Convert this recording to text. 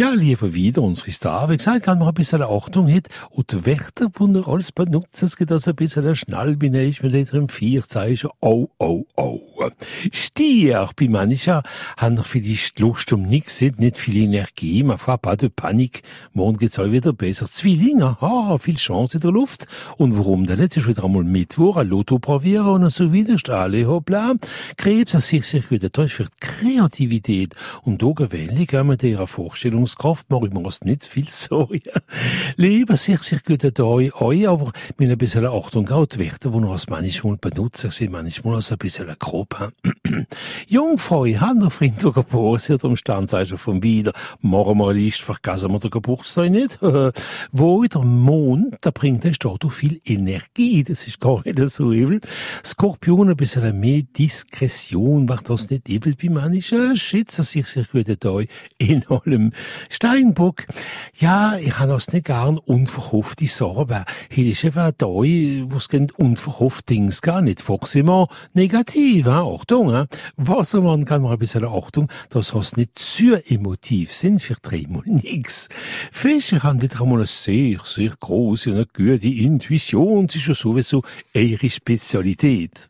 Ja, lieber wieder unsere Star. Wie gesagt, kann man ein bisschen Achtung hat. Und die Wörter, die er alles benutzt, es geht also ein bisschen schnell bin ich mit dem vier Zeichen. Oh, oh, oh. Stier, bei manchen haben noch vielleicht Lust um nichts, nicht viel Energie, man fährt pas de Panik. Morgen geht's auch wieder besser. Zwillinge, ah, viel Chance in der Luft. Und warum? Es ist wieder einmal Mittwoch, ein Lotto probieren und so wieder. Alle hoppla. Krebs, das ist sehr gut. Das für die Kreativität. Und da gewöhnlich kann man ihrer Vorstellung Ich mir das nicht viel Sorgen. Lieber sehr, sehr guten Tag euch, aber mit ein bisschen Achtung auch die Werte, die wir als manchmal benutzen, sind manchmal als ein bisschen grob. Jungfrau, haben der Freitag Geburtstag, am Stand sei schon vom Wieder. Morgen mal ist, vergessen wir den Geburtstag nicht. Wo der Mond, da bringt der Stadt viel Energie, das ist gar nicht so übel. Skorpion, ein bisschen mehr Diskretion, macht das nicht übel bei manchen. Schätze sich sehr guten Tag in allem. Steinbock, ja, ich habe das nicht gern unverhoffte Sorgen. Hier ist einfach da, wo es gibt unverhofft Dings gar nicht. Fox negativ, hein? Achtung, hein? Wassermann kann man ein bisschen Achtung, dass es nicht zu emotiv sind für dreimal nix. Fische haben wieder einmal eine sehr, sehr große und eine gute Intuition. Das ist ja sowieso ihre Spezialität.